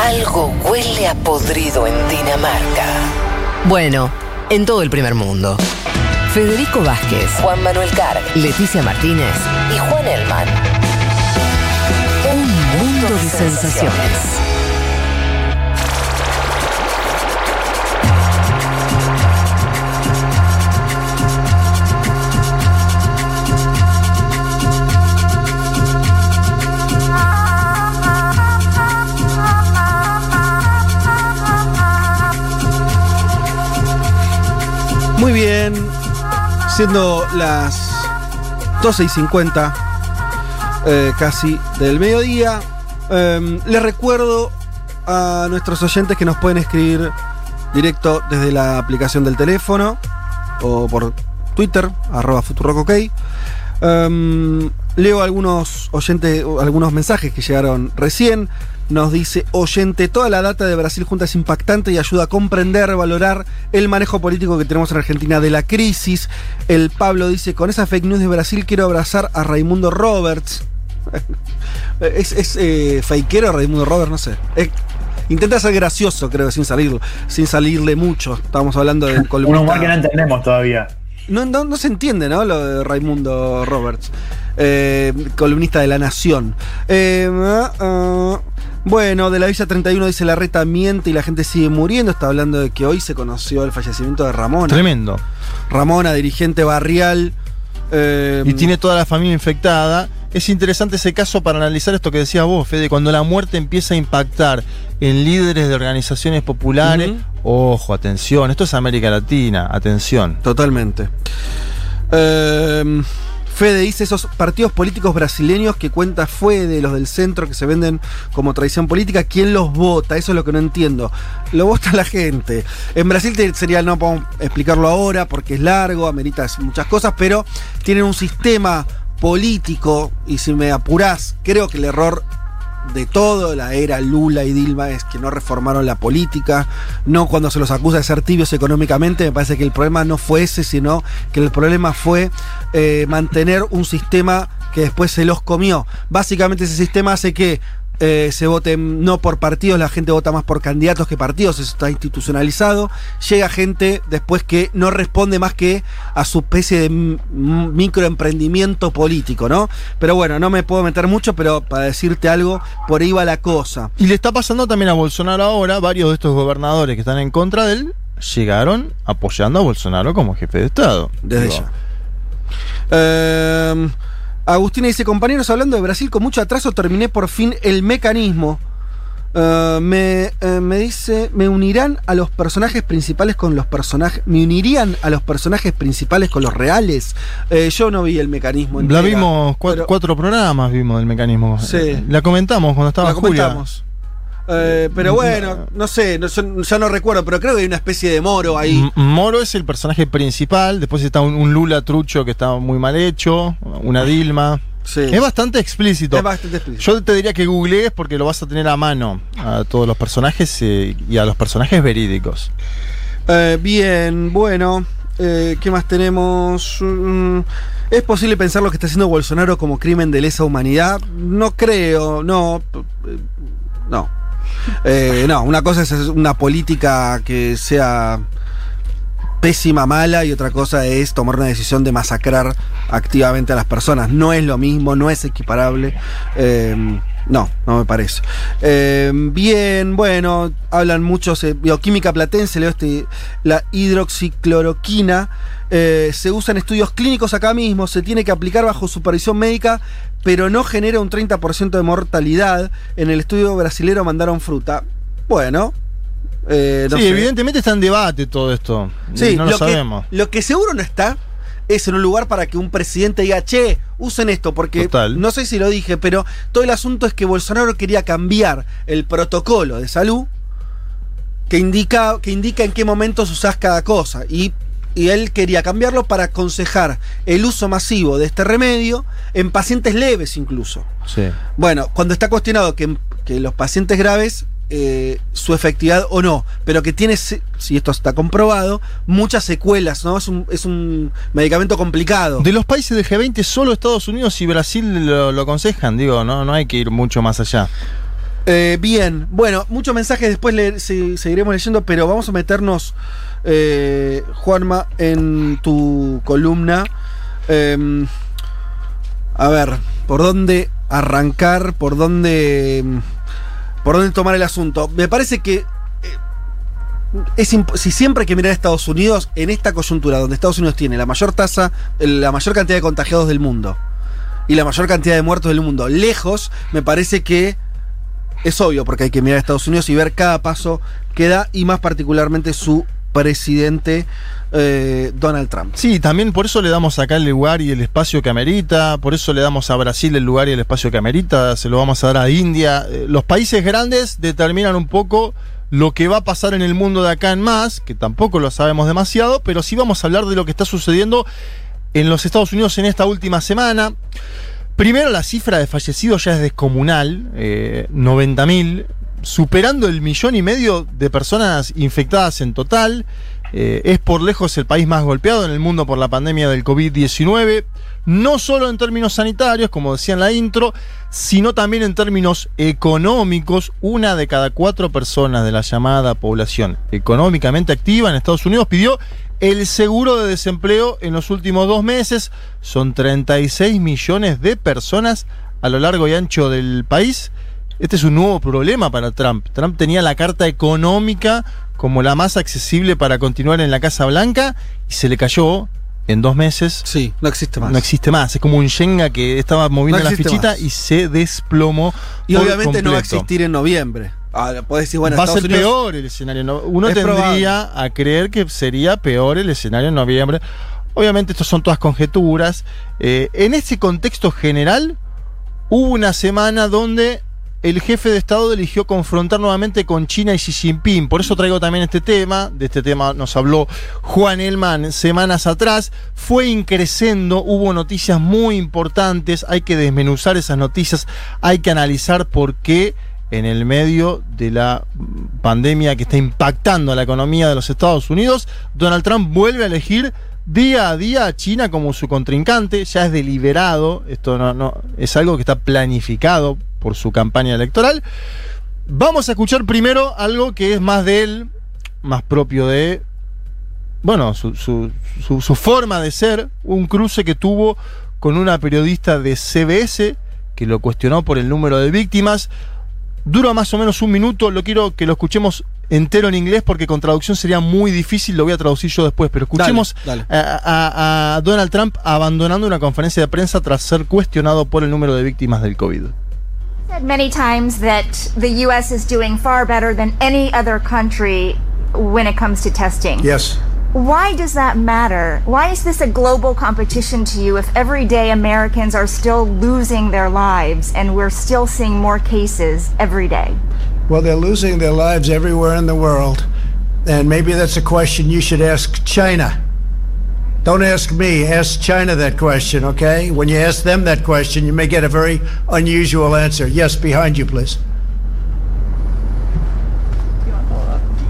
Algo huele a podrido en Dinamarca. Bueno, en todo el primer mundo. Federico Vázquez, Juan Manuel Carg Leticia Martínez, y Juan Elman. un mundo de sensaciones. Muy bien, siendo las 12 y 50 eh, casi del mediodía, eh, les recuerdo a nuestros oyentes que nos pueden escribir directo desde la aplicación del teléfono o por Twitter, arroba. Eh, leo algunos oyentes, algunos mensajes que llegaron recién. Nos dice oyente, toda la data de Brasil junta es impactante y ayuda a comprender, valorar el manejo político que tenemos en Argentina de la crisis. El Pablo dice, con esa fake news de Brasil quiero abrazar a Raimundo Roberts. es es eh, fakeero Raimundo Roberts, no sé. Es- intenta ser gracioso, creo, sin salir, sin salirle mucho. Estamos hablando de Un humor que no entendemos todavía. no, no, no se entiende, ¿no? Lo de Raimundo Roberts, eh, columnista de La Nación. Eh, ah, ah, bueno, de la Villa 31 dice la reta miente y la gente sigue muriendo. Está hablando de que hoy se conoció el fallecimiento de Ramona. Tremendo. Ramona, dirigente barrial. eh, Y tiene toda la familia infectada. Es interesante ese caso para analizar esto que decías vos, Fede, cuando la muerte empieza a impactar en líderes de organizaciones populares. Ojo, atención, esto es América Latina, atención. Totalmente. Eh, Fede dice esos partidos políticos brasileños que cuenta Fede, los del centro que se venden como tradición política, ¿quién los vota? Eso es lo que no entiendo. Lo vota la gente. En Brasil sería, no podemos explicarlo ahora porque es largo, amerita muchas cosas, pero tienen un sistema político y si me apurás, creo que el error de todo la era Lula y Dilma es que no reformaron la política, no cuando se los acusa de ser tibios económicamente, me parece que el problema no fue ese, sino que el problema fue eh, mantener un sistema que después se los comió. Básicamente ese sistema hace que eh, se voten no por partidos, la gente vota más por candidatos que partidos, eso está institucionalizado. Llega gente después que no responde más que a su especie de microemprendimiento político, ¿no? Pero bueno, no me puedo meter mucho, pero para decirte algo, por ahí va la cosa. Y le está pasando también a Bolsonaro ahora, varios de estos gobernadores que están en contra de él llegaron apoyando a Bolsonaro como jefe de Estado. Desde ya. Eh, Agustina dice, compañeros, hablando de Brasil, con mucho atraso terminé por fin el mecanismo. Eh, me, eh, me dice, me unirán a los personajes principales con los personajes, me unirían a los personajes principales con los reales. Eh, yo no vi el mecanismo. La entera, vimos, cua- pero cuatro programas vimos del mecanismo. Sí. La comentamos cuando estaba la Julia. comentamos. Eh, pero bueno, no sé, no, yo- ya no recuerdo, pero creo que hay una especie de moro ahí. M- Moro es el personaje principal, después está un, un Lula trucho que está muy mal hecho, una Dilma. Sí. Es bastante explícito. Es bastante explícito. Yo te diría que googlees porque lo vas a tener a mano a todos los personajes eh, y a los personajes verídicos. Eh, bien, bueno. eh, ¿Qué más tenemos? Mm, ¿Es posible pensar lo que está haciendo Bolsonaro como crimen de lesa humanidad? No creo, no. No. Eh, no, una cosa es una política que sea pésima, mala, y otra cosa es tomar una decisión de masacrar activamente a las personas. No es lo mismo, no es equiparable. Eh, no, no me parece. Eh, bien, bueno, hablan muchos, bioquímica platense, leo este, la hidroxicloroquina. eh, se usa en estudios clínicos acá mismo, se tiene que aplicar bajo supervisión médica, pero no genera un 30% de mortalidad. En el estudio brasilero mandaron fruta. Bueno, eh, no sí, sé. evidentemente está en debate todo esto. Sí, no lo, sabemos. lo que seguro no está es en un lugar para que un presidente diga, che, usen esto, porque Total. no sé si lo dije, pero todo el asunto es que Bolsonaro quería cambiar el protocolo de salud que indica, que indica en qué momentos usás cada cosa. Y, y él quería cambiarlo para aconsejar el uso masivo de este remedio en pacientes leves incluso. Sí. Bueno, cuando está cuestionado que, que los pacientes graves, eh, su efectividad o no, pero que tiene, si esto está comprobado, muchas secuelas, ¿no? Es un, es un medicamento complicado. De los países del G20, solo Estados Unidos y Brasil lo, lo aconsejan. Digo, no, no hay que ir mucho más allá. Eh, bien, bueno, muchos mensajes después le- se- seguiremos leyendo, pero vamos a meternos, eh, Juanma, en tu columna. Em, a ver, ¿por dónde arrancar? ¿Por dónde, por dónde tomar el asunto? Me parece que eh, es si siempre hay que mirar a Estados Unidos, en esta coyuntura donde Estados Unidos tiene la mayor tasa, la mayor cantidad de contagiados del mundo y la mayor cantidad de muertos del mundo, lejos, me parece que es obvio porque hay que mirar a Estados Unidos y ver cada paso que da y más particularmente su presidente eh, Donald Trump. Sí, también por eso le damos acá el lugar y el espacio que amerita, por eso le damos a Brasil el lugar y el espacio que amerita, se lo vamos a dar a India. Eh, Los países grandes determinan un poco lo que va a pasar en el mundo de acá en más, que tampoco lo sabemos demasiado, pero sí vamos a hablar de lo que está sucediendo en los Estados Unidos en esta última semana. Primero, la cifra de fallecidos ya es descomunal, eh, 90.000, superando el millón y medio de personas infectadas en total. Eh, es por lejos el país más golpeado en el mundo por la pandemia del COVID-19, no solo en términos sanitarios, como decía en la intro, sino también en términos económicos. Una de cada cuatro personas de la llamada población económicamente activa en Estados Unidos pidió el seguro de desempleo en los últimos dos meses. Son 36 millones de personas a lo largo y ancho del país. Este es un nuevo problema para Trump. Trump tenía la carta económica como la más accesible para continuar en la Casa Blanca y se le cayó en dos meses. Sí, no existe más. No existe más. Es como un Shenga que estaba moviendo No la fichita más. y se desplomó. y por obviamente no va a existir en noviembre. Ahora, decir, bueno, Va a ser Unidos- peor el escenario. ¿no? Uno Es tendría a creer que sería peor el escenario en noviembre. Obviamente, estos son todas conjeturas. Eh, en ese contexto general, hubo una semana donde el jefe de Estado eligió confrontar nuevamente con China y Xi Jinping. Por eso traigo también este tema. De este tema nos habló Juan Elman semanas atrás. Fue increciendo, hubo noticias muy importantes. Hay que desmenuzar esas noticias. Hay que analizar por qué en el medio de la pandemia que está impactando a la economía de los Estados Unidos, Donald Trump vuelve a elegir día a día China como su contrincante, ya es deliberado, esto no, no es algo que está planificado por su campaña electoral. Vamos a escuchar primero algo que es más de él, más propio de, bueno, su- su forma de ser, un cruce que tuvo con una periodista de CBS que lo cuestionó por el número de víctimas. Dura más o menos un minuto, lo quiero que lo escuchemos entero en inglés porque con traducción sería muy difícil, lo voy a traducir yo después, pero escuchemos Dale, A, a- a Donald Trump abandonando una conferencia de prensa tras ser cuestionado por el número de víctimas del COVID. said many times that the U.S. is doing far better than any other country when it comes to testing. Yes. Why does that matter? Why is this a global competition to you if every day Americans are still losing their lives and we're still seeing more cases every day? Well, they're losing their lives everywhere in the world. And maybe that's a question you should ask China. Don't ask me, ask China that question, okay? When you ask them that question, you may get a very unusual answer. Yes, behind you, please.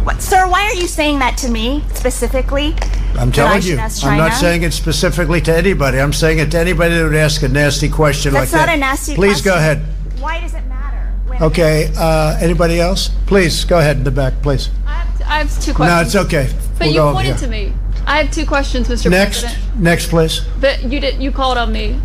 What, sir, why are you saying that to me specifically? I'm telling you. I'm not saying it specifically to anybody. I'm saying it to anybody that would ask a nasty question That's like not that. a nasty Please go ahead. Why does it Okay, uh, anybody else? Please, go ahead in the back, please. I have, I have two No, it's okay. But We'll you go over pointed here. to me. I have two questions, Mr. Next, President. next, please. But you did. You called on me.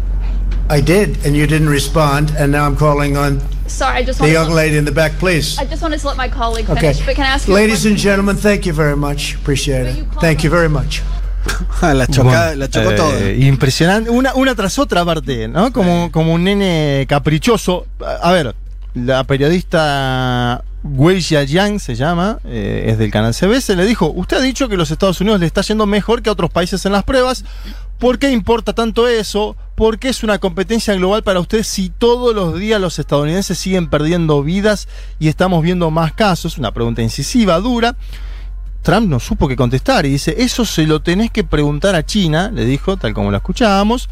I did, and you didn't respond, and now I'm calling on Sorry, I just the wanted. young to, lady in the back, please. I just wanted to let my colleague Okay. finish. But can I ask you? a Ladies and question? gentlemen, thank you very much. Appreciate But you it. called Thank you on- very much. La, chocada, la chocó Eh, toda. Impresionante. Una, una tras otra aparte, ¿no? Como, como un nene caprichoso. A a ver, la periodista Weijia Yang se llama, eh, es del canal CBS, le dijo, usted ha dicho que los Estados Unidos le está yendo mejor que a otros países en las pruebas. ¿Por qué importa tanto eso? ¿Por qué es una competencia global para usted si todos los días los estadounidenses siguen perdiendo vidas y estamos viendo más casos? Una pregunta incisiva, dura. Trump no supo qué contestar y dice, eso se lo tenés que preguntar a China, le dijo, tal como lo escuchábamos.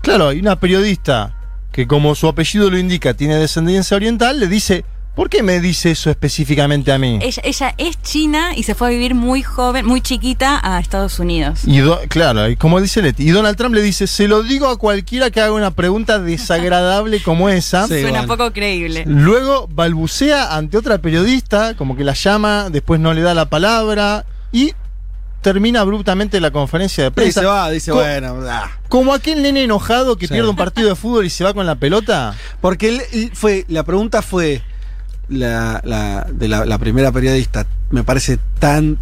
Claro, hay una periodista que como su apellido lo indica tiene descendencia oriental, le dice, ¿Por qué me dice eso específicamente a mí? Ella, ella es china y se fue a vivir muy joven, muy chiquita a Estados Unidos. Y do- claro, y como dice Leti, y Donald Trump le dice, se lo digo a cualquiera que haga una pregunta desagradable como esa. Sí. Suena poco creíble. Luego balbucea ante otra periodista, como que la llama, después no le da la palabra y termina abruptamente la conferencia de Y prensa. se va, dice, Co- bueno, ah. Como aquel nene enojado que Sí. pierde un partido de fútbol y se va con la pelota. Porque él, él fue, la pregunta fue la, la- de la, la primera periodista, me parece tan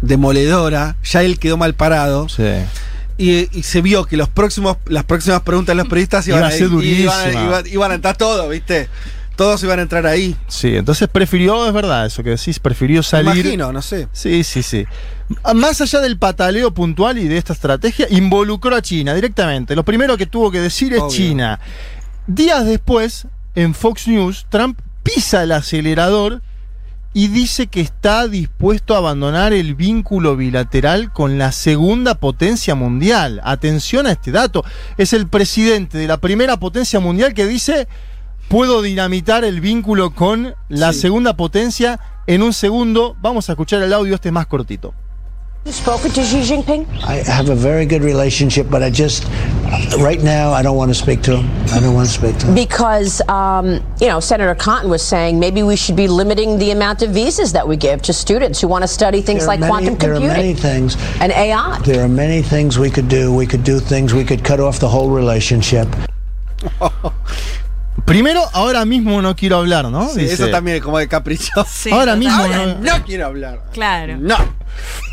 demoledora, ya él quedó mal parado. Sí. Y, y se vio que los próximos, las próximas preguntas de los periodistas iban, Iba a ser iban, iban- iban a entrar todos, ¿viste? Todos iban a entrar ahí. Sí, entonces prefirió, es verdad, eso que decís, prefirió Me salir. imagino, no sé. Sí, sí, sí. Más allá del pataleo puntual y de esta estrategia, involucró a China directamente. Lo primero que tuvo que decir es Obvio. China. Días después, en Fox News, Trump pisa el acelerador y dice que está dispuesto a abandonar el vínculo bilateral con la segunda potencia mundial. Atención a este dato. Es el presidente de la primera potencia mundial que dice, puedo dinamitar el vínculo con la Sí. segunda potencia en un segundo. Vamos a escuchar el audio, este es más cortito. spoken to Xi Jinping? I have a very good relationship, but I just, right now, I don't want to speak to him. I don't want to speak to him. Because, um, you know, Senator Cotton was saying maybe we should be limiting the amount of visas that we give to students who want to study things like many- quantum there are many computing things. and AI. There are many things we could do. We could do things. We could cut off the whole relationship. Primero, ahora mismo no quiero hablar, ¿no? Sí, Dice. eso también es como de caprichoso. Sí, Ahora mismo Ahora no- no quiero hablar. Claro. No.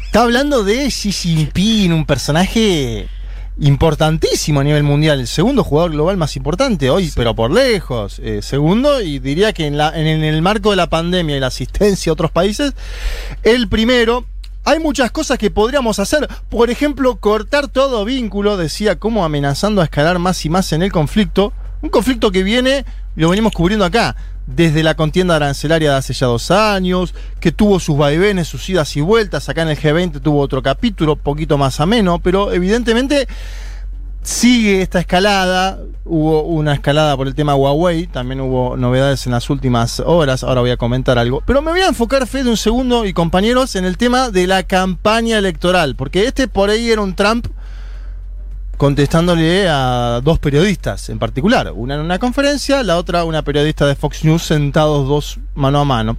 Está hablando de Xi Jinping, un personaje importantísimo a nivel mundial, el segundo jugador global más importante hoy, pero por lejos. Eh, segundo, y diría que en, la- en- en el marco de la pandemia y la asistencia a otros países, el primero. Hay muchas cosas que podríamos hacer. Por ejemplo, cortar todo vínculo, decía, como amenazando a escalar más y más en el conflicto. Un conflicto que viene, lo venimos cubriendo acá, desde la contienda arancelaria de hace ya dos años, que tuvo sus vaivenes, sus idas y vueltas. Acá en el G20 tuvo otro capítulo, poquito más ameno, pero evidentemente sigue esta escalada. Hubo una escalada por el tema Huawei, también hubo novedades en las últimas horas. Ahora voy a comentar algo. Pero me voy a enfocar, Fede, un segundo y compañeros, en el tema de la campaña electoral, porque este por ahí era un Trump contestándole a dos periodistas en particular. Una en una conferencia, la otra una periodista de Fox News sentados dos mano a mano.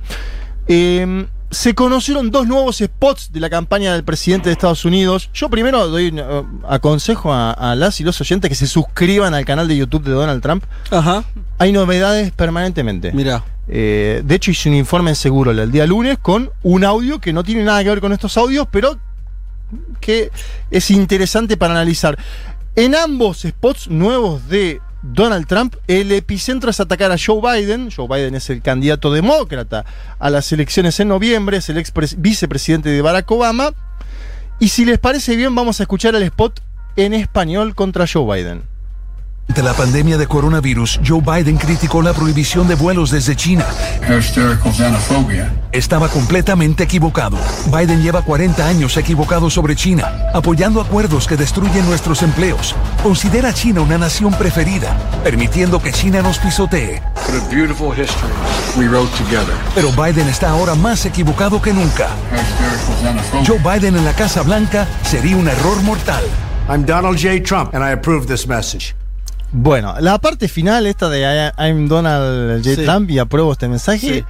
Eh, se conocieron dos nuevos spots de la campaña del presidente de Estados Unidos. Yo primero doy eh, aconsejo a, a las y los oyentes que se suscriban al canal de YouTube de Donald Trump. Ajá. Hay novedades permanentemente. Mira. Eh, de hecho, hice un informe en Seguro el día lunes con un audio que no tiene nada que ver con estos audios, pero que es interesante para analizar. En ambos spots nuevos de Donald Trump, el epicentro es atacar a Joe Biden. Joe Biden es el candidato demócrata a las elecciones en noviembre, es el ex pres- vicepresidente de Barack Obama. Y si les parece bien, vamos a escuchar el spot en español contra Joe Biden. Ante la pandemia de coronavirus, Joe Biden criticó la prohibición de vuelos desde China. Estaba completamente equivocado. Biden lleva 40 años equivocado sobre China, apoyando acuerdos que destruyen nuestros empleos. Considera a China una nación preferida, permitiendo que China nos pisotee. Pero Biden está ahora más equivocado que nunca. Joe Biden en la Casa Blanca sería un error mortal. I'm Donald J. Trump, and I approve this message. Bueno, la parte final, esta de I- I'm Donald J. Sí. Trump y apruebo este mensaje, Sí.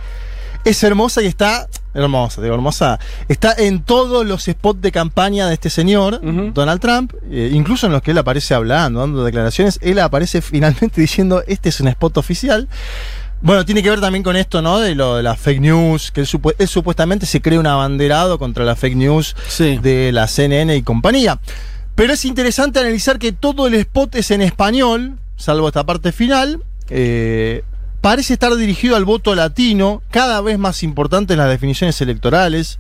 es hermosa y está. Hermosa, digo, hermosa. Está en todos los spots de campaña de este señor. Donald Trump, eh, incluso en los que él aparece hablando, dando declaraciones. Él aparece finalmente diciendo: Este es un spot oficial. Bueno, tiene que ver también con esto, ¿no? De lo de las fake news, que él, supu- él supuestamente se cree un abanderado contra la fake news Sí. de la CNN y compañía. Pero es interesante analizar que todo el spot es en español, salvo esta parte final. eh, parece estar dirigido al voto latino, cada vez más importante en las definiciones electorales.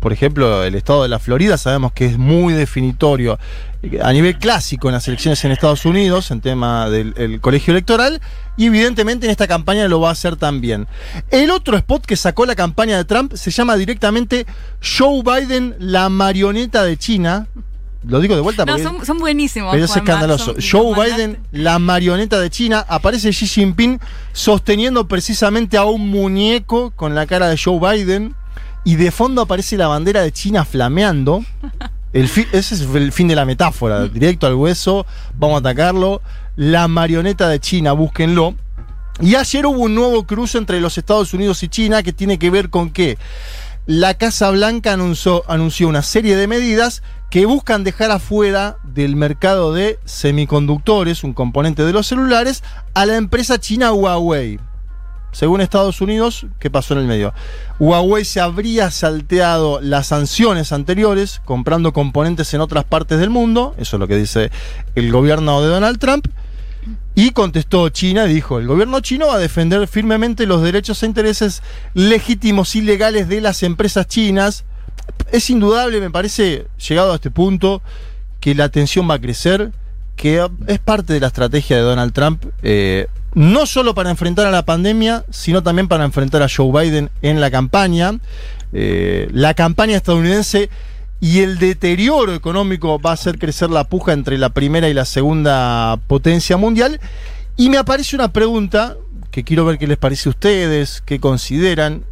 Por ejemplo, el estado de la Florida sabemos que es muy definitorio eh, a nivel clásico en las elecciones en Estados Unidos, en tema del el colegio electoral, y evidentemente en esta campaña lo va a hacer también. El otro spot que sacó la campaña de Trump se llama directamente Joe Biden, la marioneta de China, lo digo de vuelta No, son, son buenísimos. pero es escandaloso. son- Joe. Biden, la marioneta de China, aparece Xi Jinping sosteniendo precisamente a un muñeco con la cara de Joe Biden y de fondo aparece la bandera de China flameando. El ese es el fin de la metáfora, directo al hueso, vamos a atacarlo. La marioneta de China, búsquenlo. Y ayer hubo un nuevo cruce entre los Estados Unidos y China que tiene que ver con que la Casa Blanca anunció, anunció una serie de medidas que buscan dejar afuera del mercado de semiconductores, un componente de los celulares, a la empresa china Huawei. Según Estados Unidos, ¿qué pasó en el medio? Huawei se habría salteado las sanciones anteriores, comprando componentes en otras partes del mundo, eso es lo que dice el gobierno de Donald Trump, y contestó China dijo, el gobierno chino va a defender firmemente los derechos e intereses legítimos y legales de las empresas chinas. Es indudable, me parece, llegado a este punto, que la tensión va a crecer, que es parte de la estrategia de Donald Trump, eh, no solo para enfrentar a la pandemia, sino también para enfrentar a Joe Biden en la campaña. Eh, la campaña estadounidense y el deterioro económico va a hacer crecer la puja entre la primera y la segunda potencia mundial. Y me aparece una pregunta que quiero ver qué les parece a ustedes, qué consideran,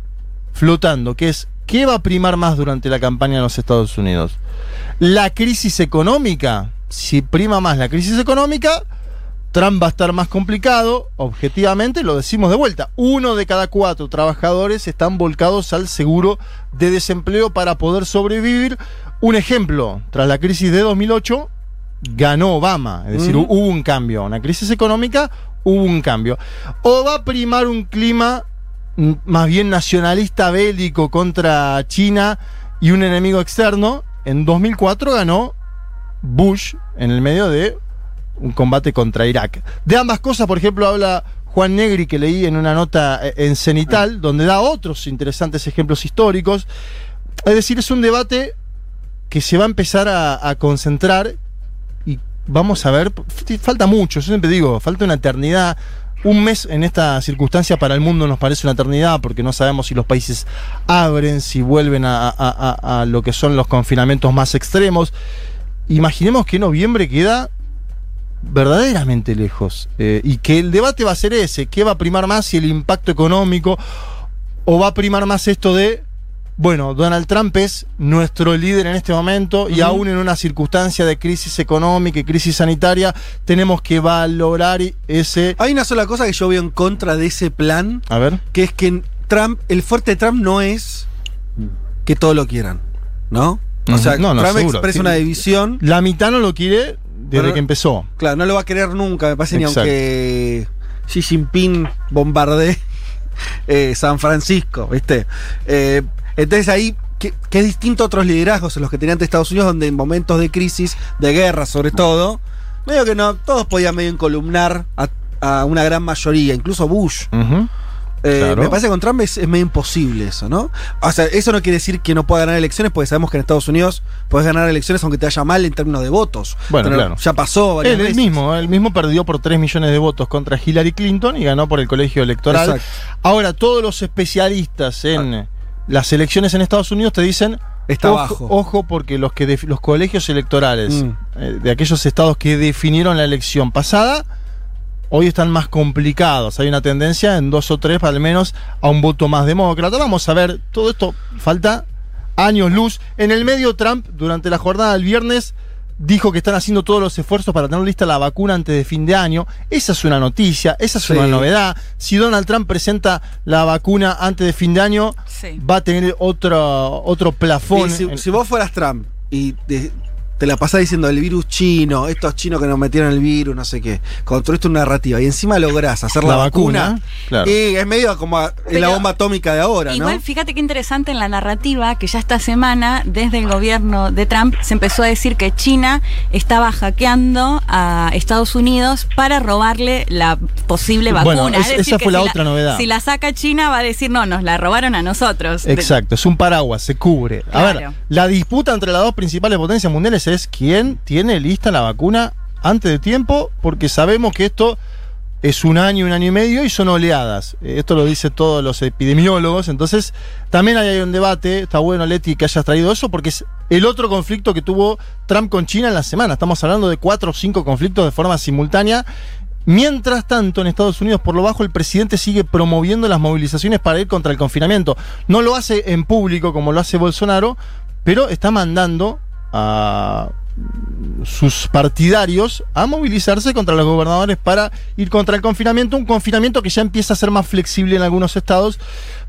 flotando, que es, ¿qué va a primar más durante la campaña en los Estados Unidos? ¿La crisis económica? Si prima más la crisis económica, Trump va a estar más complicado, objetivamente, lo decimos de vuelta. Uno de cada cuatro trabajadores están volcados al seguro de desempleo para poder sobrevivir. Un ejemplo, tras la crisis de 2008, ganó Obama, es decir, hubo un cambio. Una crisis económica, hubo un cambio. O va a primar un clima más bien nacionalista bélico contra China y un enemigo externo. En 2004 ganó Bush en el medio de un combate contra Irak. De ambas cosas, por ejemplo, habla Juan Negri, que leí en una nota eh, en Cenital, donde da otros interesantes ejemplos históricos. Es decir, es un debate que se va a empezar a, a concentrar y vamos a ver, falta mucho, yo siempre digo, falta una eternidad. Un mes en esta circunstancia para el mundo nos parece una eternidad porque no sabemos si los países abren, si vuelven a, a- lo que son los confinamientos más extremos. Imaginemos que noviembre queda verdaderamente lejos eh, y que el debate va a ser ese, ¿qué va a primar más si el impacto económico o va a primar más esto de, bueno, Donald Trump es nuestro líder en este momento y aún en una circunstancia de crisis económica y crisis sanitaria tenemos que valorar ese... Hay una sola cosa que yo veo en contra de ese plan, A ver. que es que Trump, el fuerte de Trump no es que todo lo quieran, ¿no? O sea. No, no, Trump seguro. expresa una división. La mitad no lo quiere desde que empezó. Claro, no lo va a querer nunca, me parece, Exacto. ni aunque Xi Jinping bombardee eh, San Francisco, ¿viste? Eh, entonces ahí, que, que es distinto a otros liderazgos en los que tenía ante Estados Unidos, donde en momentos de crisis, de guerra sobre todo, medio que no, todos podían medio encolumnar a, a una gran mayoría, incluso Bush. Eh, Claro. Me parece que con Trump es, es medio imposible eso, ¿no? O sea, eso no quiere decir que no pueda ganar elecciones, porque sabemos que en Estados Unidos puedes ganar elecciones aunque te vaya mal en términos de votos. Bueno, Pero claro. Ya pasó Él, veces. mismo, él mismo perdió por 3 millones de votos contra Hillary Clinton y ganó por el colegio electoral. Exacto. Ahora, todos los especialistas en las elecciones en Estados Unidos te dicen. Está ojo, bajo. ojo, porque los, que los colegios electorales Mm. eh, de aquellos estados que definieron la elección pasada hoy están más complicados. Hay una tendencia en dos o tres, al menos, a un voto más demócrata. Vamos a ver, todo esto falta años luz. En el medio, Trump, durante la jornada del viernes, dijo que están haciendo todos los esfuerzos para tener lista la vacuna antes de fin de año. Esa es una noticia, esa es Sí. una novedad. Si Donald Trump presenta la vacuna antes de fin de año, Sí. va a tener otro, otro plafón. Si, en- si vos fueras Trump y te la pasás diciendo el virus chino, estos chinos que nos metieron el virus, no sé qué, construiste una narrativa y encima lográs hacer la, La vacuna, vacuna, claro. y es medio como la bomba atómica de ahora, Igual, ¿no? fíjate qué interesante en la narrativa que ya esta semana, desde el gobierno de Trump, se empezó a decir que China estaba hackeando a Estados Unidos para robarle la posible Bueno, vacuna. es- decir, esa que fue la si otra novedad. Si la saca China, va a decir, no, nos la robaron a nosotros. Exacto, es un paraguas, se cubre. A ver, la disputa entre las dos principales potencias mundiales es quién tiene lista la vacuna antes de tiempo, porque sabemos que esto es un año, un año y medio y son oleadas. Eh, Esto lo dicen todos los epidemiólogos. Entonces, también hay un debate. Está bueno, Leti, que hayas traído eso, porque es el otro conflicto que tuvo Trump con China en la semana. Estamos hablando de cuatro o cinco conflictos de forma simultánea. Mientras tanto, en Estados Unidos, por lo bajo, el presidente sigue promoviendo las movilizaciones para ir contra el confinamiento. No lo hace en público como lo hace Bolsonaro, pero está mandando a sus partidarios a movilizarse contra los gobernadores para ir contra el confinamiento, un confinamiento que ya empieza a ser más flexible en algunos estados.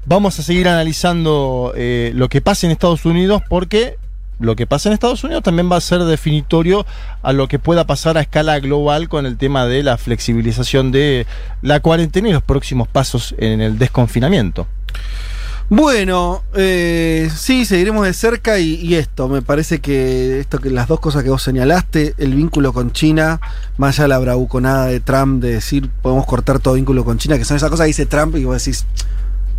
Vamos a seguir analizando eh, lo que pasa en Estados Unidos porque lo que pasa en Estados Unidos también va a ser definitorio a lo que pueda pasar a escala global con el tema de la flexibilización de la cuarentena y los próximos pasos en el desconfinamiento. Bueno, eh, sí, seguiremos de cerca y, esto, me parece que esto que las dos cosas que vos señalaste, el vínculo con China, más allá de la bravuconada de Trump de decir podemos cortar todo vínculo con China, que son esas cosas dice Trump y vos decís,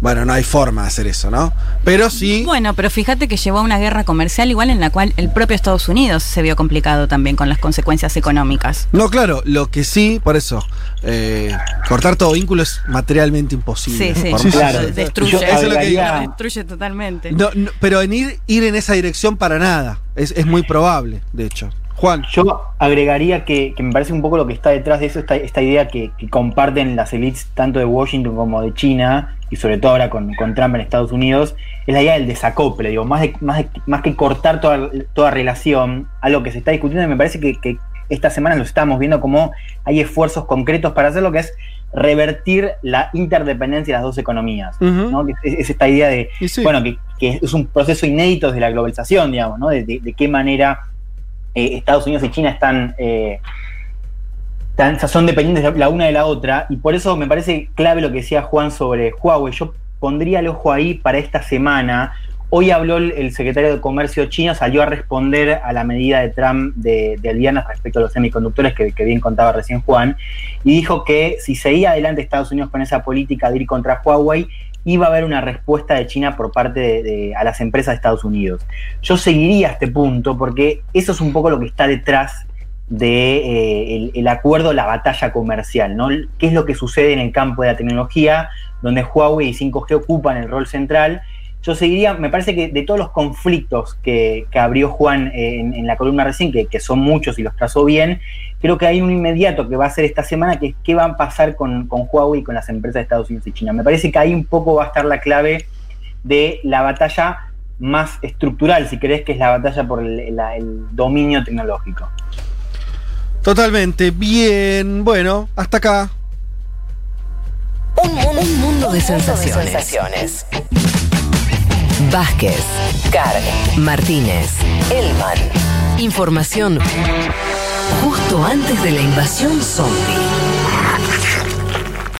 bueno, no hay forma de hacer eso, ¿no? Pero sí, Bueno, pero fíjate que llevó a una guerra comercial igual en la cual el propio Estados Unidos se vio complicado también con las consecuencias económicas. no, claro, lo que sí, por eso, eh, cortar todo vínculo es materialmente imposible. Sí, sí, Por Sí, claro. destruye, Yo Eso es lo que digo. destruye totalmente. No, no, pero en ir, ir en esa dirección para nada, es, es muy probable, de hecho. Juan. Yo agregaría que, que me parece un poco lo que está detrás de eso, esta, esta idea que, que comparten las elites tanto de Washington como de China, y sobre todo ahora con, con Trump en Estados Unidos, es la idea del desacople, digo, más, de, más, de- más que cortar toda, toda relación, algo que se está discutiendo y me parece que, que esta semana lo estamos viendo como hay esfuerzos concretos para hacer lo que es revertir la interdependencia de las dos economías. ¿no? Es, es esta idea de, sí. bueno, que, que es un proceso inédito de la globalización, digamos, ¿no? De, de- de qué manera eh, Estados Unidos y China están, eh, son dependientes la una de la otra, y por eso me parece clave lo que decía Juan sobre Huawei. Yo pondría el ojo ahí para esta semana. Hoy habló el, secretario de Comercio chino, salió a responder a la medida de Trump de, viernes respecto a los semiconductores que, bien contaba recién Juan, y dijo que si seguía adelante Estados Unidos con esa política de ir contra Huawei, iba a haber una respuesta de China por parte de, de- a las empresas de Estados Unidos. Yo seguiría este punto porque eso es un poco lo que está detrás de eh, acuerdo, la batalla comercial, ¿no? ¿Qué es lo que sucede en el campo de la tecnología, donde Huawei y 5G ocupan el rol central? Yo seguiría, me parece que de todos los conflictos que, abrió Juan eh, en, la columna recién, que, son muchos y los trazó bien, creo que hay un inmediato que va a ser esta semana, que es qué va a pasar con, Huawei y con las empresas de Estados Unidos y China. Me parece que ahí un poco va a estar la clave de la batalla más estructural, si querés, que es la batalla por el dominio tecnológico. Totalmente. Bien, bueno, hasta acá. Un un mundo de sensaciones. sensaciones. Vázquez, Carg, Martínez, Elman. Información justo antes de la invasión zombie.